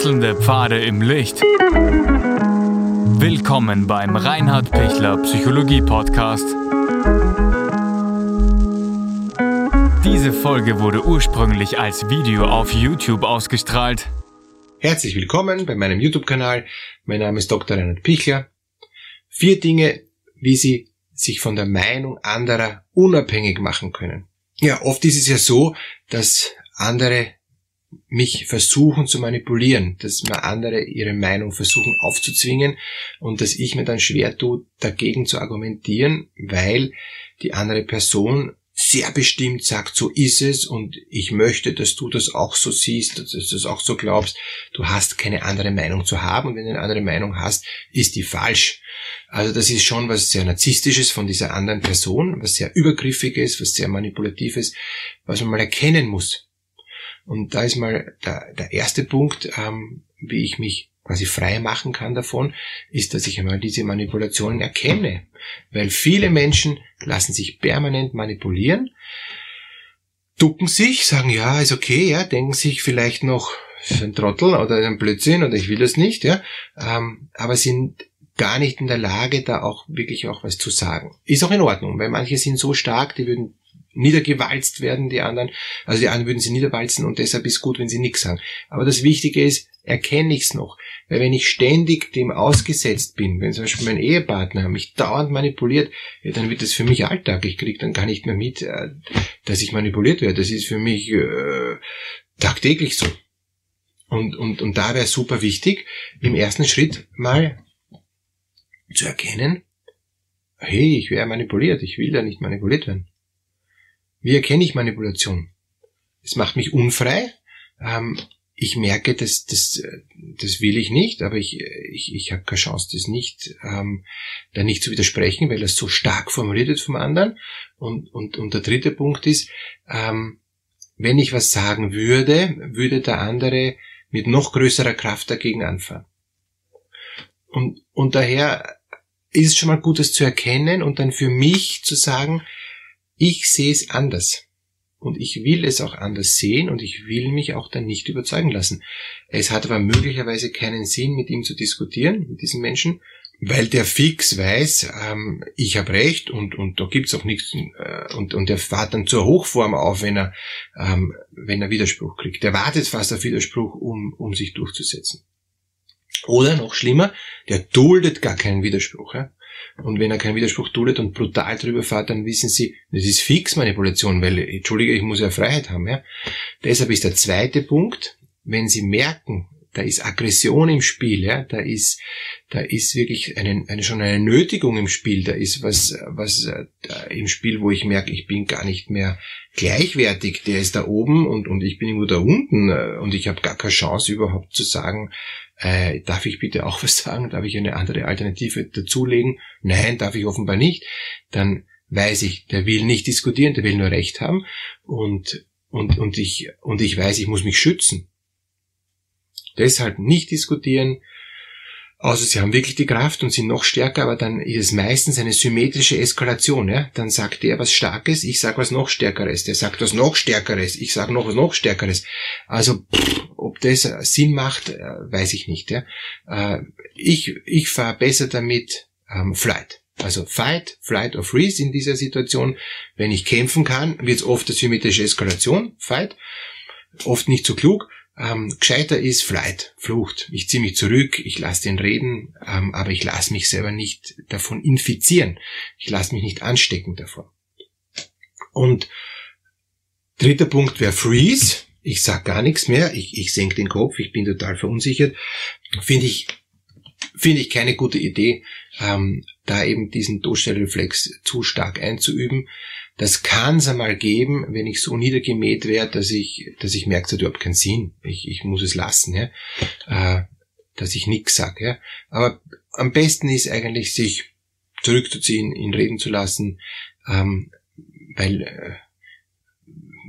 Wechselnde Pfade im Licht. Willkommen beim Reinhard Pichler Psychologie Podcast. Diese Folge wurde ursprünglich als Video auf YouTube ausgestrahlt. Herzlich willkommen bei meinem YouTube-Kanal. Mein Name ist Dr. Reinhard Pichler. Vier Dinge, wie Sie sich von der Meinung anderer unabhängig machen können. Ja, oft ist es ja so, dass andere mich versuchen zu manipulieren, dass mir andere ihre Meinung versuchen aufzuzwingen und dass ich mir dann schwer tue, dagegen zu argumentieren, weil die andere Person sehr bestimmt sagt, so ist es und ich möchte, dass du das auch so siehst, dass du das auch so glaubst. Du hast keine andere Meinung zu haben und wenn du eine andere Meinung hast, ist die falsch. Also das ist schon was sehr narzisstisches von dieser anderen Person, was sehr übergriffiges, was sehr manipulatives, was man mal erkennen muss. Und da ist mal der, der erste Punkt, ähm, wie ich mich quasi frei machen kann davon, ist, dass ich einmal diese Manipulationen erkenne. Weil viele Menschen lassen sich permanent manipulieren, ducken sich, sagen, ja, ist okay, ja, denken sich vielleicht noch, ist ein Trottel oder ein Blödsinn oder ich will das nicht, ja, ähm, aber sind gar nicht in der Lage, da auch wirklich auch was zu sagen. Ist auch in Ordnung, weil manche sind so stark, die würden niedergewalzt werden, die anderen. Also die anderen würden sie niederwalzen und deshalb ist gut, wenn sie nichts sagen. Aber das Wichtige ist, erkenne ich es noch. Weil wenn ich ständig dem ausgesetzt bin, wenn zum Beispiel mein Ehepartner mich dauernd manipuliert, ja, dann wird das für mich Alltag. Ich kriege dann gar nicht mehr mit, äh, dass ich manipuliert werde. Das ist für mich äh, tagtäglich so. Und, und, und da wäre super wichtig, im ersten Schritt mal zu erkennen, hey, ich wäre manipuliert, ich will da nicht manipuliert werden. Wie erkenne ich Manipulation? Es macht mich unfrei. Ähm, ich merke, dass das, das will ich nicht, aber ich, ich, ich habe keine Chance, das nicht, ähm, da nicht zu widersprechen, weil das so stark formuliert wird vom anderen. Und, und, und der dritte Punkt ist, ähm, wenn ich was sagen würde, würde der andere mit noch größerer Kraft dagegen anfahren. Und, und daher ist es schon mal gut, das zu erkennen und dann für mich zu sagen, ich sehe es anders. Und ich will es auch anders sehen und ich will mich auch dann nicht überzeugen lassen. Es hat aber möglicherweise keinen Sinn, mit ihm zu diskutieren, mit diesem Menschen, weil der fix weiß, ähm, ich habe recht und, und da gibt's auch nichts äh, und, und der fährt dann zur Hochform auf, wenn er, ähm, wenn er Widerspruch kriegt. Der wartet fast auf Widerspruch, um, um sich durchzusetzen. Oder noch schlimmer, der duldet gar keinen Widerspruch. Ja? Und wenn er keinen Widerspruch duldet und brutal drüber fährt, dann wissen Sie, das ist fix Manipulation, weil, entschuldige, ich muss ja Freiheit haben. Ja? Deshalb ist der zweite Punkt, wenn Sie merken, da ist Aggression im Spiel, ja, da ist, da ist wirklich eine, eine schon eine Nötigung im Spiel, da ist was, was äh, im Spiel, wo ich merke, ich bin gar nicht mehr gleichwertig, der ist da oben und, und ich bin irgendwo da unten äh, und ich habe gar keine Chance überhaupt zu sagen, äh, darf ich bitte auch was sagen? Darf ich eine andere Alternative dazulegen? Nein, darf ich offenbar nicht. Dann weiß ich, der will nicht diskutieren, der will nur Recht haben und, und, und, ich, und ich weiß, ich muss mich schützen. Deshalb nicht diskutieren, außer sie haben wirklich die Kraft und sind noch stärker, aber dann ist es meistens eine symmetrische Eskalation. Ja? Dann sagt der was Starkes, ich sag was noch Stärkeres, der sagt was noch Stärkeres, ich sag noch was noch Stärkeres. Also pff, ob das Sinn macht, äh, weiß ich nicht. Ja? Äh, ich ich fahre besser damit ähm, Flight. Also Fight, Flight or Freeze in dieser Situation. Wenn ich kämpfen kann, wird es oft eine symmetrische Eskalation, Fight. Oft nicht so klug. Ähm, gescheiter ist Flight, Flucht. Ich ziehe mich zurück, ich lasse den reden, ähm, aber ich lasse mich selber nicht davon infizieren. Ich lasse mich nicht anstecken davon. Und dritter Punkt wäre Freeze. Ich sag gar nichts mehr, ich, ich senke den Kopf, ich bin total verunsichert. Finde ich, finde ich keine gute Idee, ähm, da eben diesen Todstellreflex zu stark einzuüben. Das kann es einmal geben, wenn ich so niedergemäht werde, dass ich, dass ich merke, es hat überhaupt keinen Sinn. Ich, ich muss es lassen, ja. Äh, dass ich nichts sage. Ja. Aber am besten ist eigentlich, sich zurückzuziehen, ihn reden zu lassen, ähm, weil äh,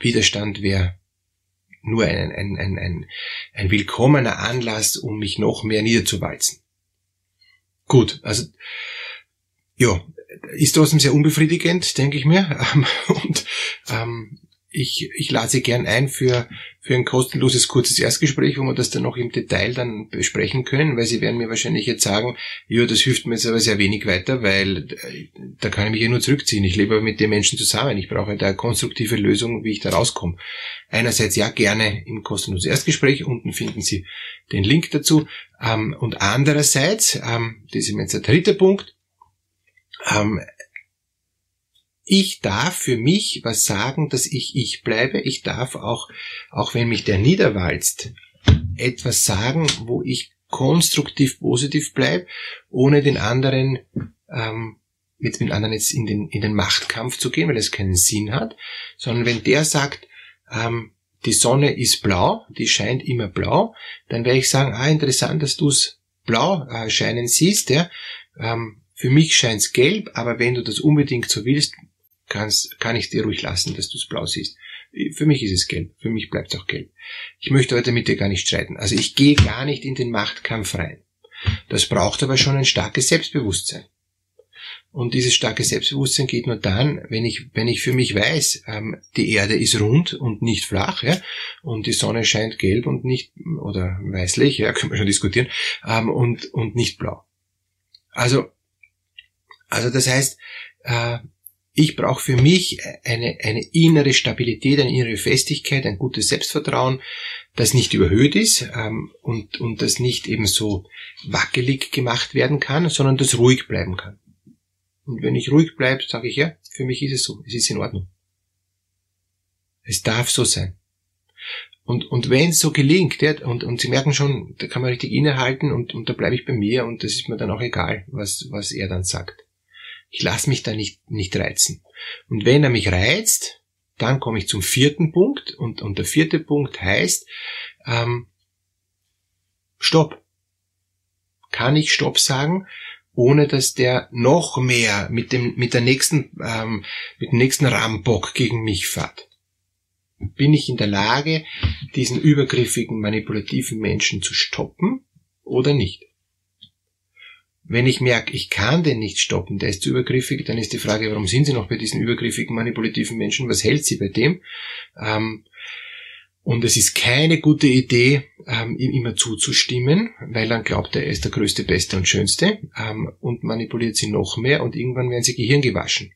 Widerstand wäre nur ein, ein, ein, ein, ein willkommener Anlass, um mich noch mehr niederzuwalzen. Gut, also ja, ist trotzdem sehr unbefriedigend, denke ich mir. Und ähm, ich, ich lade Sie gern ein für, für ein kostenloses kurzes Erstgespräch, wo wir das dann noch im Detail dann besprechen können, weil Sie werden mir wahrscheinlich jetzt sagen, ja, das hilft mir jetzt aber sehr wenig weiter, weil äh, da kann ich mich ja nur zurückziehen. Ich lebe mit den Menschen zusammen. Ich brauche da eine konstruktive Lösung, wie ich da rauskomme. Einerseits ja gerne im kostenlosen Erstgespräch. Unten finden Sie den Link dazu. Ähm, und andererseits, ähm, das ist jetzt der dritte Punkt, ähm, ich darf für mich was sagen, dass ich ich bleibe. Ich darf auch, auch wenn mich der niederwalzt, etwas sagen, wo ich konstruktiv positiv bleibe, ohne den anderen ähm, mit den anderen jetzt in den, in den Machtkampf zu gehen, weil das keinen Sinn hat, sondern wenn der sagt, ähm, die Sonne ist blau, die scheint immer blau, dann werde ich sagen, ah, interessant, dass du es blau äh, scheinen siehst, ja. Ähm, für mich scheint's gelb, aber wenn du das unbedingt so willst, kannst, kann ich dir ruhig lassen, dass du es blau siehst. Für mich ist es gelb, für mich bleibt es auch gelb. Ich möchte heute mit dir gar nicht streiten. Also ich gehe gar nicht in den Machtkampf rein. Das braucht aber schon ein starkes Selbstbewusstsein. Und dieses starke Selbstbewusstsein geht nur dann, wenn ich, wenn ich für mich weiß, ähm, die Erde ist rund und nicht flach, ja, und die Sonne scheint gelb und nicht, oder weißlich, ja, können wir schon diskutieren, ähm, und, und nicht blau. Also, also das heißt, äh, ich brauche für mich eine, eine innere Stabilität, eine innere Festigkeit, ein gutes Selbstvertrauen, das nicht überhöht ist ähm, und, und das nicht eben so wackelig gemacht werden kann, sondern das ruhig bleiben kann. Und wenn ich ruhig bleibe, sage ich, ja, für mich ist es so, es ist in Ordnung. Es darf so sein. Und, und wenn es so gelingt, ja, und, und Sie merken schon, da kann man richtig innehalten und, und da bleibe ich bei mir und das ist mir dann auch egal, was, was er dann sagt. Ich lasse mich da nicht, nicht reizen. Und wenn er mich reizt, dann komme ich zum vierten Punkt und, und der vierte Punkt heißt, ähm, Stopp. Kann ich Stopp sagen, ohne dass der noch mehr mit dem, mit der nächsten, ähm, mit dem nächsten Rambock gegen mich fährt? Bin ich in der Lage, diesen übergriffigen, manipulativen Menschen zu stoppen oder nicht? Wenn ich merke, ich kann den nicht stoppen, der ist zu übergriffig, dann ist die Frage, warum sind Sie noch bei diesen übergriffigen, manipulativen Menschen? Was hält Sie bei dem? Ähm, und es ist keine gute Idee, ähm, ihm immer zuzustimmen, weil dann glaubt er, er ist der größte, beste und schönste ähm, und manipuliert sie noch mehr und irgendwann werden sie Gehirn gewaschen.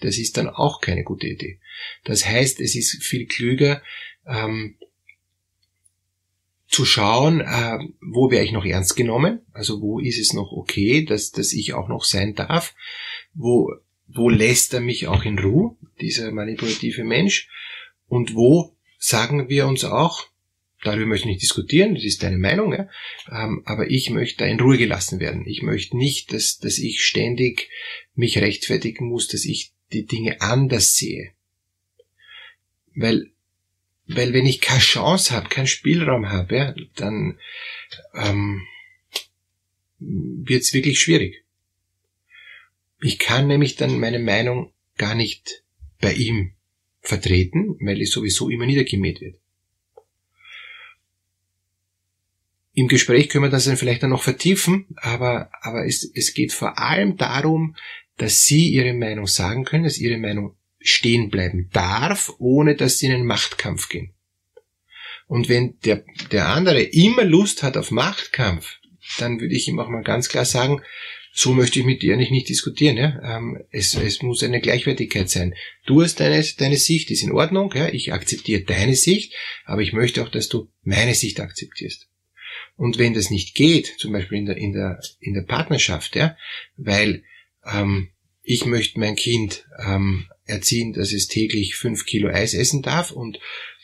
Das ist dann auch keine gute Idee. Das heißt, es ist viel klüger, ähm, zu schauen, äh, wo wäre ich noch ernst genommen, also wo ist es noch okay, dass, dass ich auch noch sein darf, wo, wo lässt er mich auch in Ruhe, dieser manipulative Mensch, und wo sagen wir uns auch, darüber möchte ich nicht diskutieren, das ist deine Meinung, ja, ähm, aber ich möchte da in Ruhe gelassen werden. Ich möchte nicht, dass, dass ich ständig mich rechtfertigen muss, dass ich die Dinge anders sehe. Weil weil wenn ich keine Chance habe, keinen Spielraum habe, ja, dann ähm, wird es wirklich schwierig. Ich kann nämlich dann meine Meinung gar nicht bei ihm vertreten, weil es sowieso immer niedergemäht wird. Im Gespräch können wir das dann vielleicht dann noch vertiefen, aber, aber es, es geht vor allem darum, dass Sie Ihre Meinung sagen können, dass Ihre Meinung stehen bleiben darf, ohne dass sie in einen Machtkampf gehen. Und wenn der, der andere immer Lust hat auf Machtkampf, dann würde ich ihm auch mal ganz klar sagen, so möchte ich mit dir nicht, nicht diskutieren. Ja? Ähm, es, es muss eine Gleichwertigkeit sein. Du hast deine, deine Sicht, ist in Ordnung, ja? ich akzeptiere deine Sicht, aber ich möchte auch, dass du meine Sicht akzeptierst. Und wenn das nicht geht, zum Beispiel in der, in der, in der Partnerschaft, ja, weil ähm, ich möchte mein Kind ähm, erziehen, dass es täglich fünf Kilo Eis essen darf und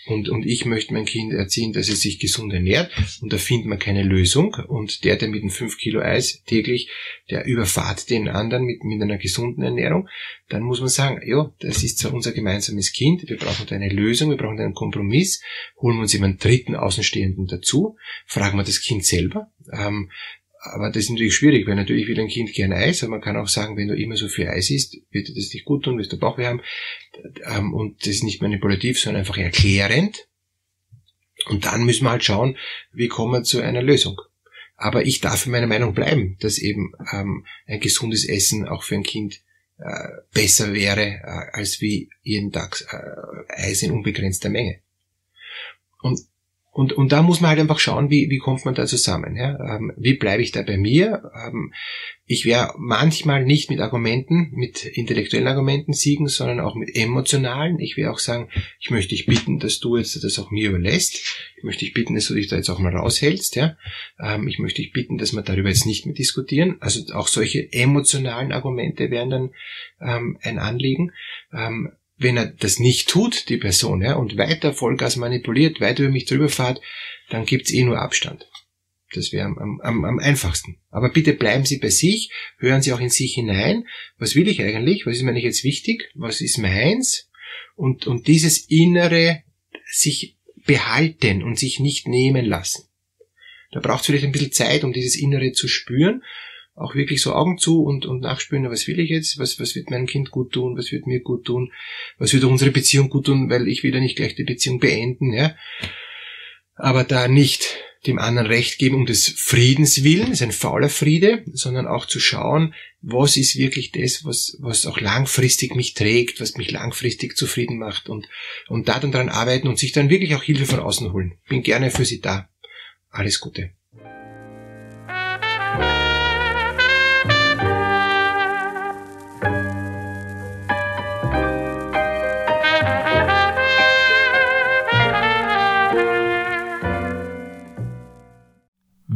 und, und ich möchte mein Kind erziehen, dass es sich gesund ernährt. Und da findet man keine Lösung. Und der, der mit einem 5 Kilo Eis täglich, der überfahrt den anderen mit, mit einer gesunden Ernährung, dann muss man sagen, ja, das ist zwar unser gemeinsames Kind, wir brauchen da eine Lösung, wir brauchen einen Kompromiss, holen wir uns jemanden dritten Außenstehenden dazu, fragen wir das Kind selber, ähm, aber das ist natürlich schwierig, weil natürlich will ein Kind gern Eis, aber man kann auch sagen, wenn du immer so viel Eis isst, wird dir das nicht gut tun, wirst du Bauchweh haben. Ähm, und das ist nicht manipulativ, sondern einfach erklärend. Und dann müssen wir halt schauen, wie kommen wir zu einer Lösung. Aber ich darf in meiner Meinung bleiben, dass eben ähm, ein gesundes Essen auch für ein Kind äh, besser wäre äh, als wie jeden Tag äh, Eis in unbegrenzter Menge. Und und, und da muss man halt einfach schauen, wie, wie kommt man da zusammen. Ja? Ähm, wie bleibe ich da bei mir? Ähm, ich werde manchmal nicht mit Argumenten, mit intellektuellen Argumenten siegen, sondern auch mit emotionalen. Ich will auch sagen, ich möchte dich bitten, dass du jetzt das auch mir überlässt. Ich möchte dich bitten, dass du dich da jetzt auch mal raushältst. Ja? Ähm, ich möchte dich bitten, dass wir darüber jetzt nicht mehr diskutieren. Also auch solche emotionalen Argumente wären dann ähm, ein Anliegen. Wenn er das nicht tut, die Person, ja, und weiter Vollgas manipuliert, weiter über mich drüber fährt, dann gibt's eh nur Abstand. Das wäre am, am, am einfachsten. Aber bitte bleiben Sie bei sich, hören Sie auch in sich hinein. Was will ich eigentlich? Was ist mir nicht jetzt wichtig? Was ist meins? Und, und dieses innere sich behalten und sich nicht nehmen lassen. Da braucht es vielleicht ein bisschen Zeit, um dieses Innere zu spüren auch wirklich so Augen zu und, und nachspüren, was will ich jetzt, was, was wird meinem Kind gut tun, was wird mir gut tun, was wird unsere Beziehung gut tun, weil ich will ja nicht gleich die Beziehung beenden, ja. Aber da nicht dem anderen Recht geben um des Friedens willen, ist ein fauler Friede, sondern auch zu schauen, was ist wirklich das, was, was auch langfristig mich trägt, was mich langfristig zufrieden macht und, und da dann dran arbeiten und sich dann wirklich auch Hilfe von außen holen. Bin gerne für Sie da. Alles Gute.